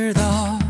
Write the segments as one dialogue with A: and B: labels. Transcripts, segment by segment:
A: 知道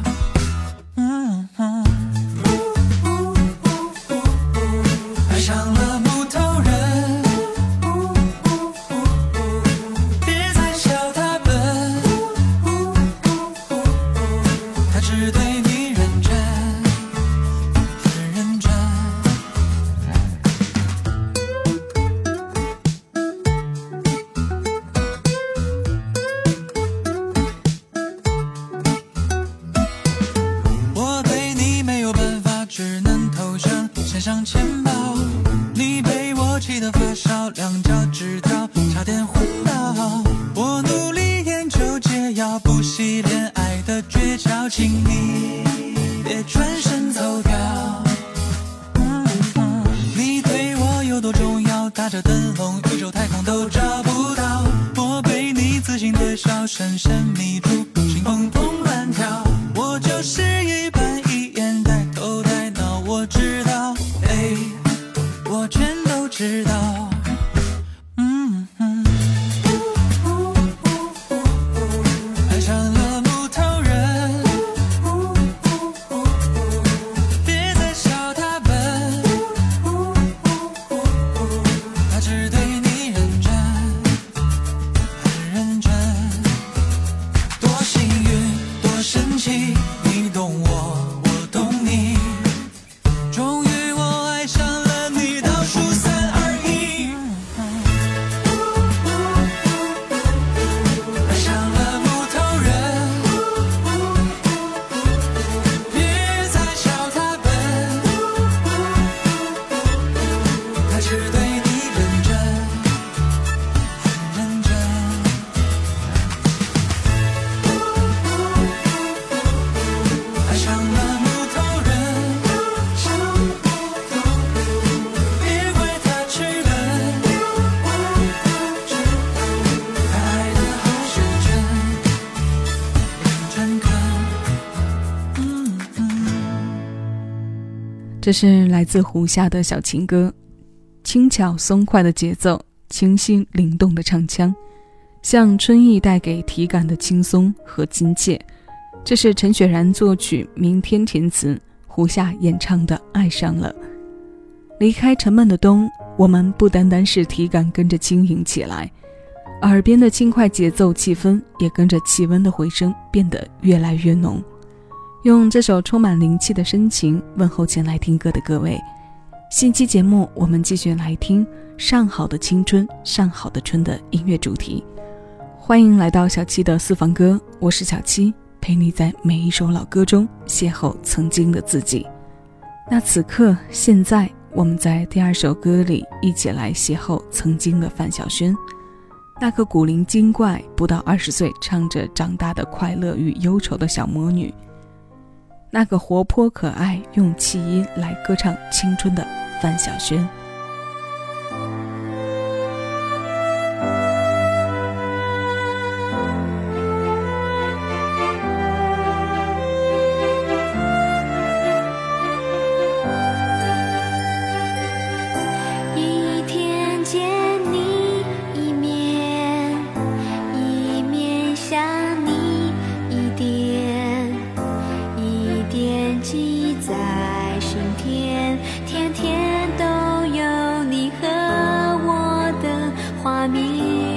A: 这是来自胡夏的小情歌，轻巧松快的节奏，清新灵动的唱腔，像春意带给体感的轻松和亲切。这是陈雪然作曲，明天填词，胡夏演唱的《爱上了》。离开沉闷的冬，我们不单单是体感跟着轻盈起来，耳边的轻快节奏气氛也跟着气温的回升变得越来越浓。用这首充满灵气的深情问候前来听歌的各位。新期节目，我们继续来听《上好的青春，上好的春》的音乐主题。欢迎来到小七的私房歌，我是小七，陪你在每一首老歌中邂逅曾经的自己。那此刻，现在我们在第二首歌里一起来邂逅曾经的范晓萱，那个古灵精怪、不到二十岁唱着长大的快乐与忧愁的小魔女。那个活泼可爱、用气音来歌唱青春的范晓萱。আমি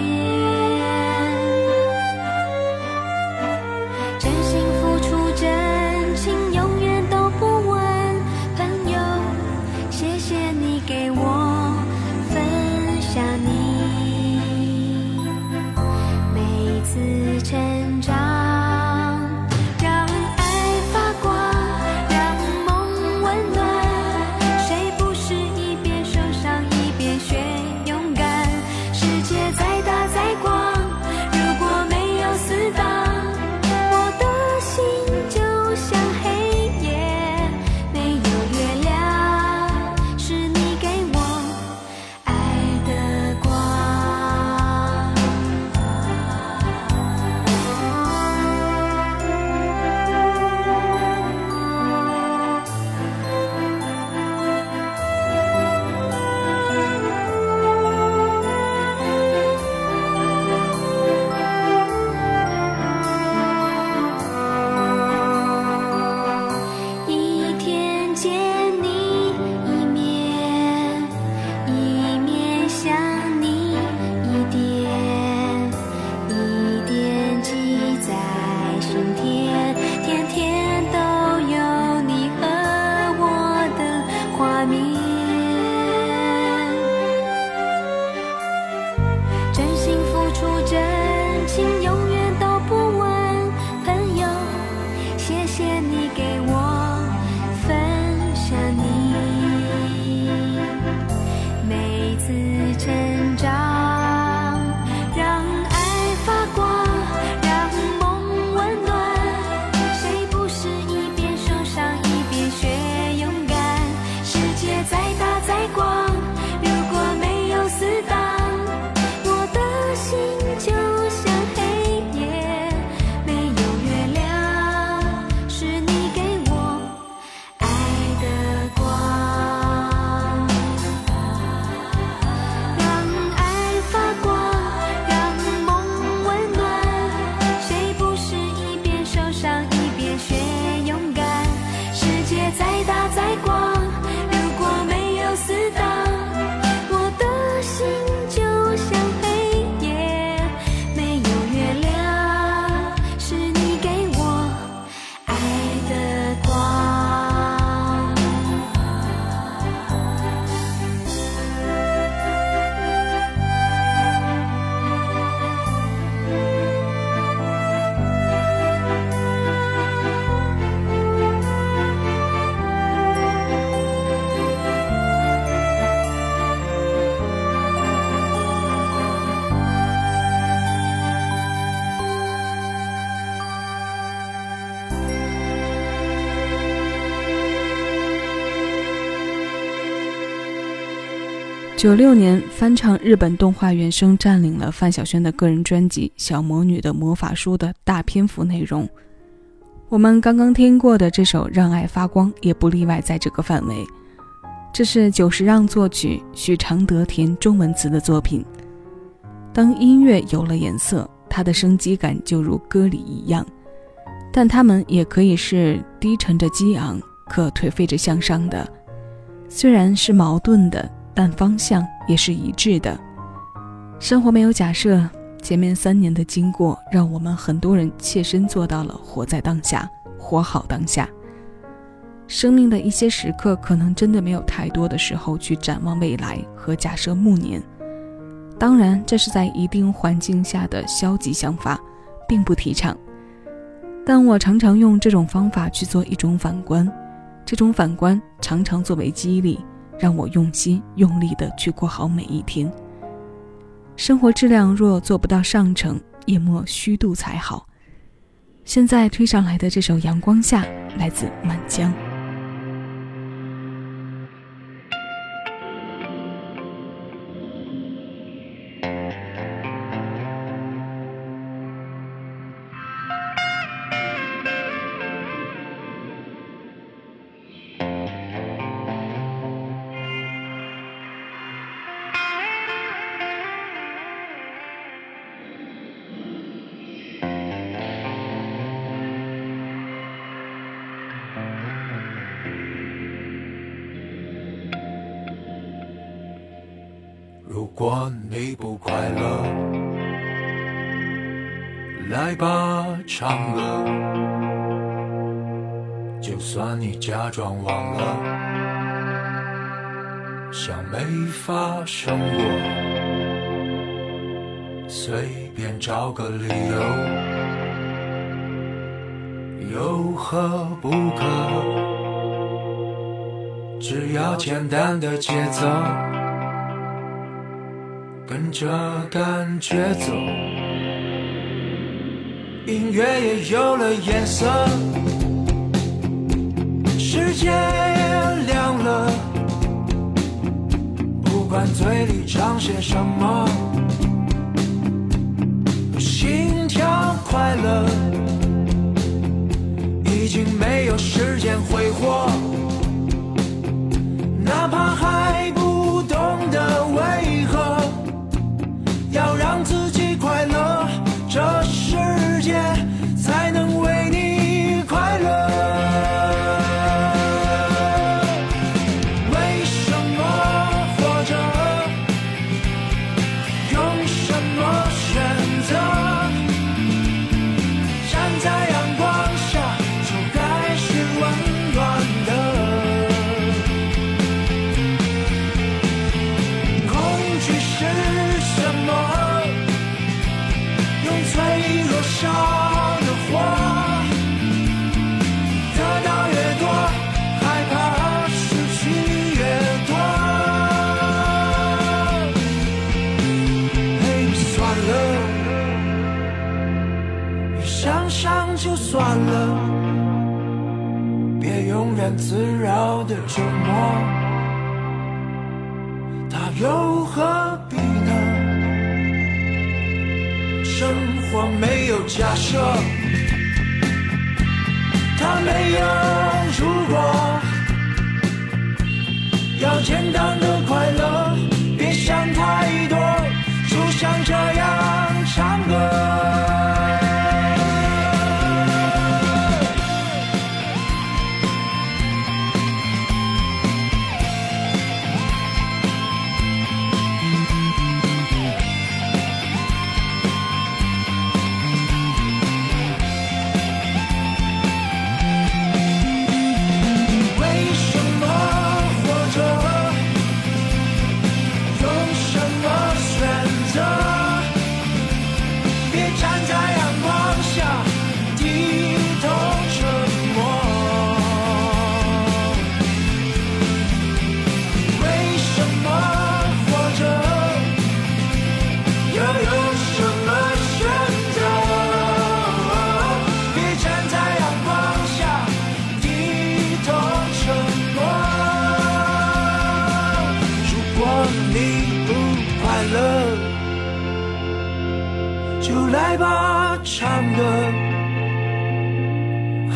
A: 九六年翻唱日本动画原声，占领了范晓萱的个人专辑《小魔女的魔法书》的大篇幅内容。我们刚刚听过的这首《让爱发光》也不例外，在这个范围。这是久石让作曲、许常德填中文词的作品。当音乐有了颜色，它的生机感就如歌里一样，但它们也可以是低沉着激昂，可颓废着向上的，虽然是矛盾的。但方向也是一致的。生活没有假设，前面三年的经过，让我们很多人切身做到了活在当下，活好当下。生命的一些时刻，可能真的没有太多的时候去展望未来和假设暮年。当然，这是在一定环境下的消极想法，并不提倡。但我常常用这种方法去做一种反观，这种反观常常作为激励。让我用心用力的去过好每一天。生活质量若做不到上乘，也莫虚度才好。现在推上来的这首《阳光下》，来自满江。
B: 如果你不快乐，来吧，唱歌。就算你假装忘了，像没发生过。随便找个理由，有何不可？只要简单的节奏，着感觉走，音乐也有了颜色，世界亮了，不管嘴里唱些什么。心跳快乐，已经没有时间挥霍，哪怕烧的火，得到越多，害怕失去越多。嘿，算了。想想就算了，别庸然自扰的折磨，它又生活没有假设，它没有如果，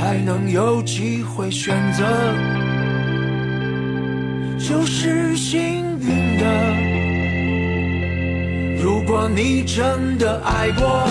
B: 还能有机会选择，就是幸运的。如果你真的爱过，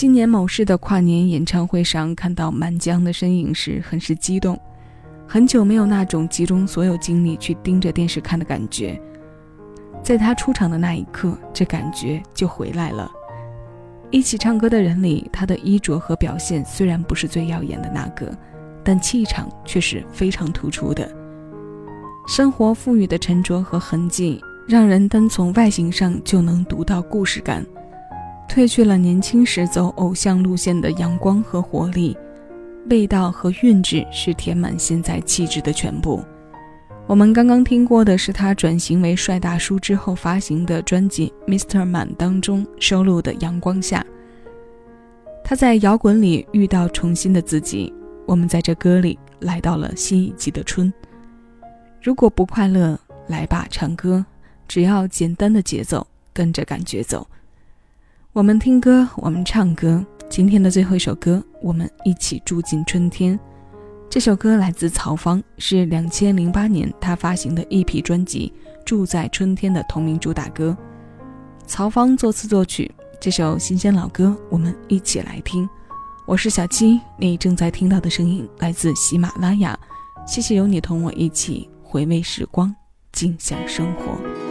C: 今年某市的跨年演唱会上，看到满江的身影时，很是激动。很久没有那种集中所有精力去盯着电视看的感觉。在他出场的那一刻，这感觉就回来了。一起唱歌的人里，他的衣着和表现虽然不是最耀眼的那个，但气场却是非常突出的。生活赋予的沉着和痕迹，让人单从外形上就能读到故事感。褪去了年轻时走偶像路线的阳光和活力，味道和韵致是填满现在气质的全部。我们刚刚听过的是他转型为帅大叔之后发行的专辑《Mr. Man》当中收录的《阳光下》。他在摇滚里遇到重新的自己，我们在这歌里来到了新一季的春。如果不快乐，来吧，唱歌，只要简单的节奏，跟着感觉走。我们听歌，我们唱歌。今天的最后一首歌，我们一起住进春天。这首歌来自曹芳，是两千零八年他发行的一批专辑《住在春天》的同名主打歌。曹芳作词作曲，这首新鲜老歌，我们一起来听。我是小七，你正在听到的声音来自喜马拉雅。谢谢有你同我一起回味时光，静享生活。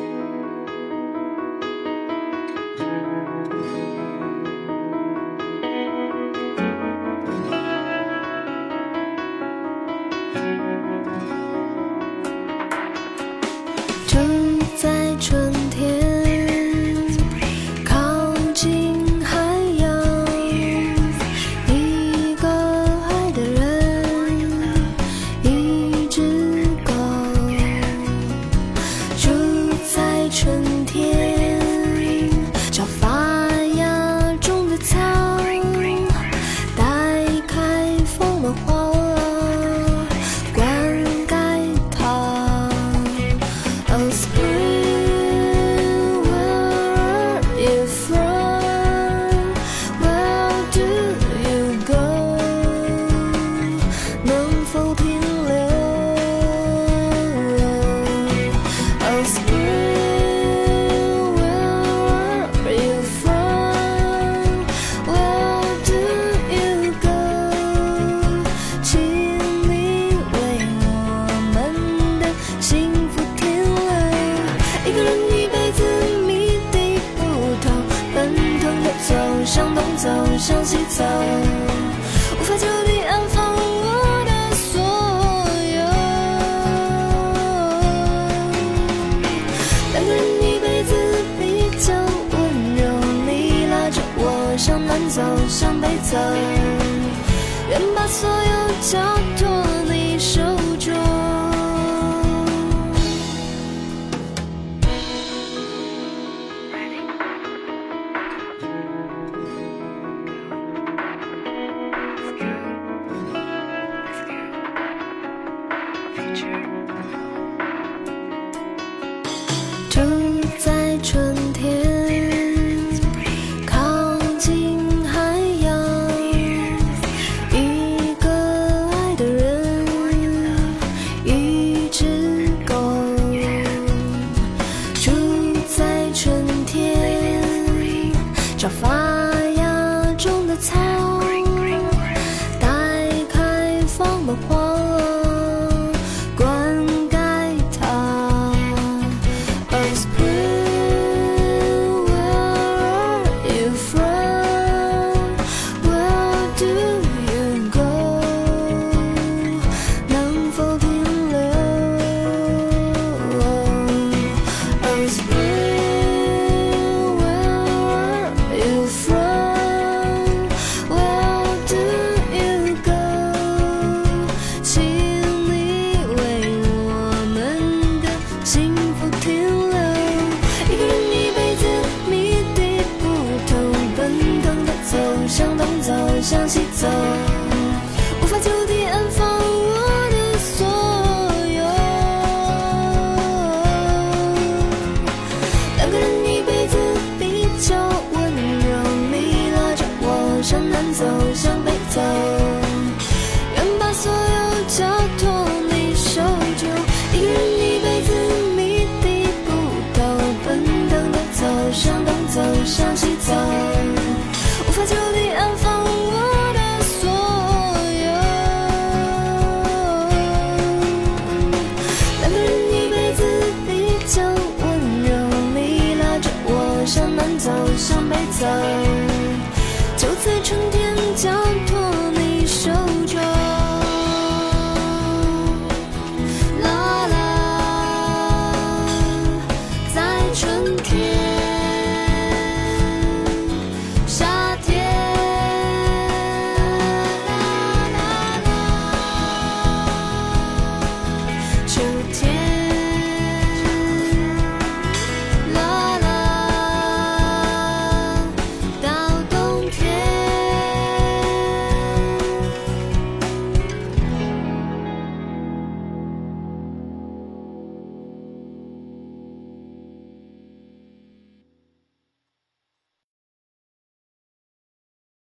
D: 无法就地安放我的所有。两个人一辈子比较温柔，你拉着我向南走，向北走，愿把所有交。走向